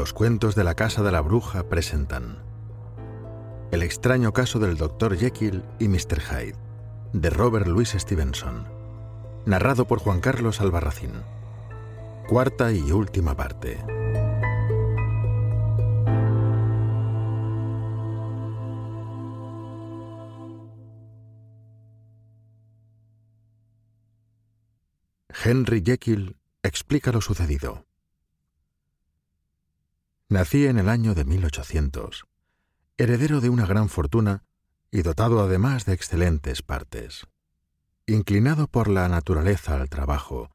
Los cuentos de la Casa de la Bruja presentan El extraño caso del Dr. Jekyll y Mr. Hyde, de Robert Louis Stevenson, narrado por Juan Carlos Albarracín. Cuarta y última parte. Henry Jekyll explica lo sucedido. Nací en el año de 1800, heredero de una gran fortuna y dotado además de excelentes partes. Inclinado por la naturaleza al trabajo,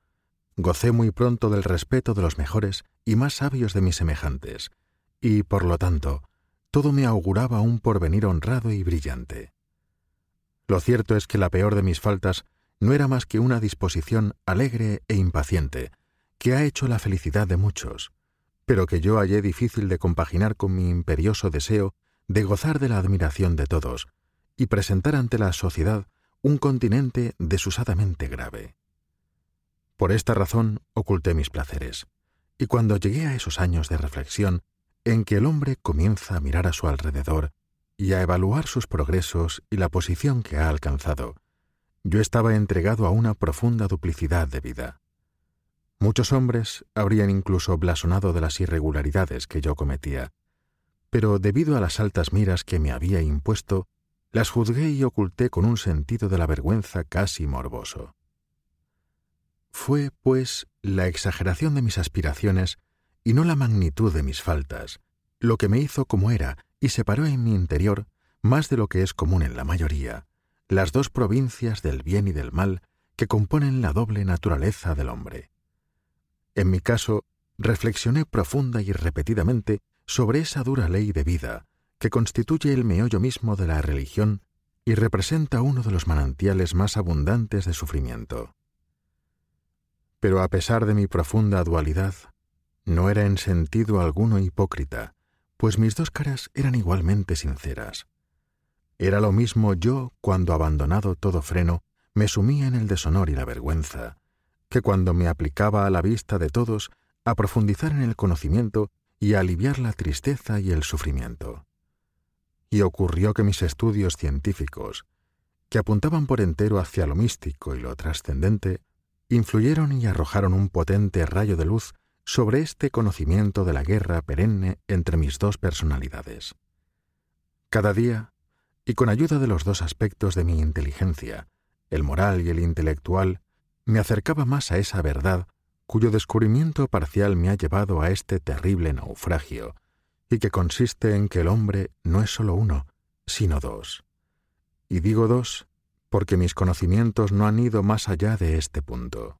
gocé muy pronto del respeto de los mejores y más sabios de mis semejantes, y, por lo tanto, todo me auguraba un porvenir honrado y brillante. Lo cierto es que la peor de mis faltas no era más que una disposición alegre e impaciente, que ha hecho la felicidad de muchos, pero que yo hallé difícil de compaginar con mi imperioso deseo de gozar de la admiración de todos y presentar ante la sociedad un continente desusadamente grave. Por esta razón oculté mis placeres, y cuando llegué a esos años de reflexión en que el hombre comienza a mirar a su alrededor y a evaluar sus progresos y la posición que ha alcanzado, yo estaba entregado a una profunda duplicidad de vida. Muchos hombres habrían incluso blasonado de las irregularidades que yo cometía, pero debido a las altas miras que me había impuesto, las juzgué y oculté con un sentido de la vergüenza casi morboso. Fue, pues, la exageración de mis aspiraciones y no la magnitud de mis faltas, lo que me hizo como era y separó en mi interior, más de lo que es común en la mayoría, las dos provincias del bien y del mal que componen la doble naturaleza del hombre. En mi caso, reflexioné profunda y repetidamente sobre esa dura ley de vida que constituye el meollo mismo de la religión y representa uno de los manantiales más abundantes de sufrimiento. Pero a pesar de mi profunda dualidad, no era en sentido alguno hipócrita, pues mis dos caras eran igualmente sinceras. Era lo mismo yo cuando, abandonado todo freno, me sumía en el deshonor y la vergüenza, que cuando me aplicaba a la vista de todos a profundizar en el conocimiento y a aliviar la tristeza y el sufrimiento. Y ocurrió que mis estudios científicos, que apuntaban por entero hacia lo místico y lo trascendente, influyeron y arrojaron un potente rayo de luz sobre este conocimiento de la guerra perenne entre mis dos personalidades. Cada día, y con ayuda de los dos aspectos de mi inteligencia, el moral y el intelectual, me acercaba más a esa verdad cuyo descubrimiento parcial me ha llevado a este terrible naufragio, y que consiste en que el hombre no es solo uno, sino dos. Y digo dos porque mis conocimientos no han ido más allá de este punto.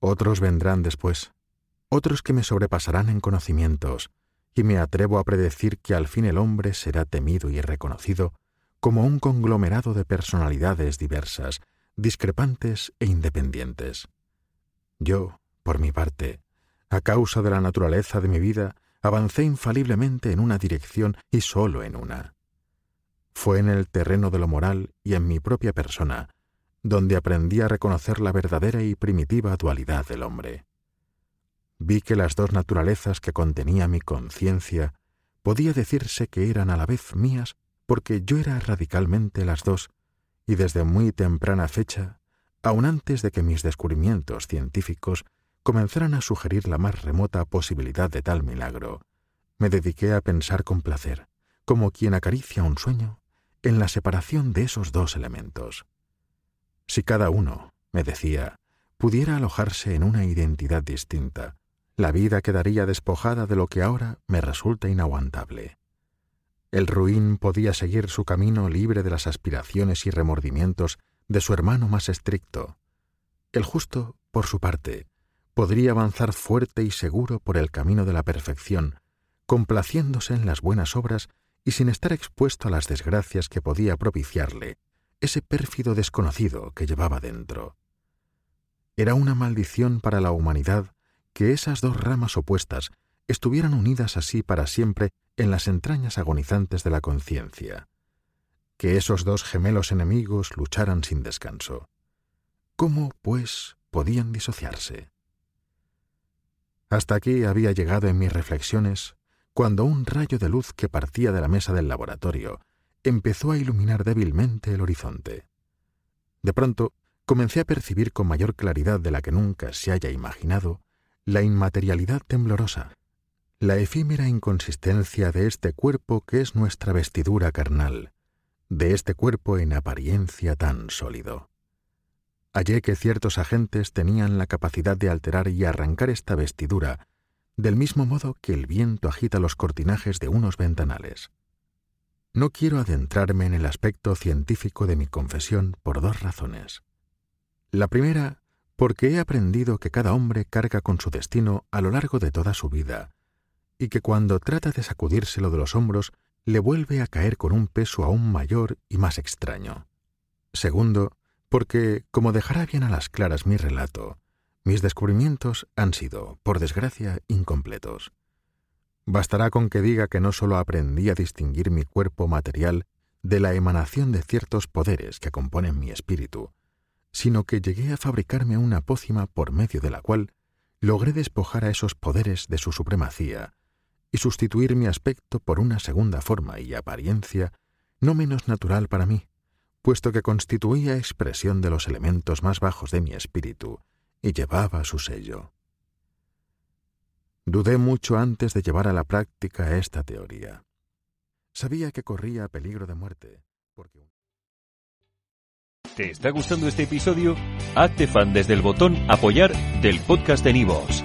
Otros vendrán después, otros que me sobrepasarán en conocimientos, y me atrevo a predecir que al fin el hombre será temido y reconocido como un conglomerado de personalidades diversas, discrepantes e independientes. Yo, por mi parte, a causa de la naturaleza de mi vida, avancé infaliblemente en una dirección y sólo en una. Fue en el terreno de lo moral y en mi propia persona donde aprendí a reconocer la verdadera y primitiva dualidad del hombre. Vi que las dos naturalezas que contenía mi conciencia podía decirse que eran a la vez mías porque yo era radicalmente las dos, y desde muy temprana fecha, aun antes de que mis descubrimientos científicos comenzaran a sugerir la más remota posibilidad de tal milagro, me dediqué a pensar con placer, como quien acaricia un sueño, en la separación de esos dos elementos. Si cada uno, me decía, pudiera alojarse en una identidad distinta, la vida quedaría despojada de lo que ahora me resulta inaguantable. El ruin podía seguir su camino libre de las aspiraciones y remordimientos de su hermano más estricto. El justo, por su parte, podría avanzar fuerte y seguro por el camino de la perfección, complaciéndose en las buenas obras y sin estar expuesto a las desgracias que podía propiciarle ese pérfido desconocido que llevaba dentro. Era una maldición para la humanidad que esas dos ramas opuestas estuvieran unidas así para siempre en las entrañas agonizantes de la conciencia, que esos dos gemelos enemigos lucharan sin descanso. ¿Cómo, pues, podían disociarse? Hasta aquí había llegado en mis reflexiones cuando un rayo de luz que partía de la mesa del laboratorio empezó a iluminar débilmente el horizonte. De pronto comencé a percibir con mayor claridad de la que nunca se haya imaginado la inmaterialidad temblorosa, la efímera inconsistencia de este cuerpo que es nuestra vestidura carnal, de este cuerpo en apariencia tan sólido. Hallé que ciertos agentes tenían la capacidad de alterar y arrancar esta vestidura, del mismo modo que el viento agita los cortinajes de unos ventanales. No quiero adentrarme en el aspecto científico de mi confesión por dos razones. La primera, porque he aprendido que cada hombre carga con su destino a lo largo de toda su vida, y que cuando trata de sacudírselo de los hombros le vuelve a caer con un peso aún mayor y más extraño. Segundo, porque, como dejará bien a las claras mi relato, mis descubrimientos han sido, por desgracia, incompletos. Bastará con que diga que no sólo aprendí a distinguir mi cuerpo material de la emanación de ciertos poderes que componen mi espíritu, sino que llegué a fabricarme una pócima por medio de la cual logré despojar a esos poderes de su supremacía y sustituir mi aspecto por una segunda forma y apariencia no menos natural para mí, puesto que constituía expresión de los elementos más bajos de mi espíritu y llevaba su sello. Dudé mucho antes de llevar a la práctica esta teoría. Sabía que corría peligro de muerte, porque... ¿Te está gustando este episodio? Hazte fan desde el botón apoyar del podcast de Nivos.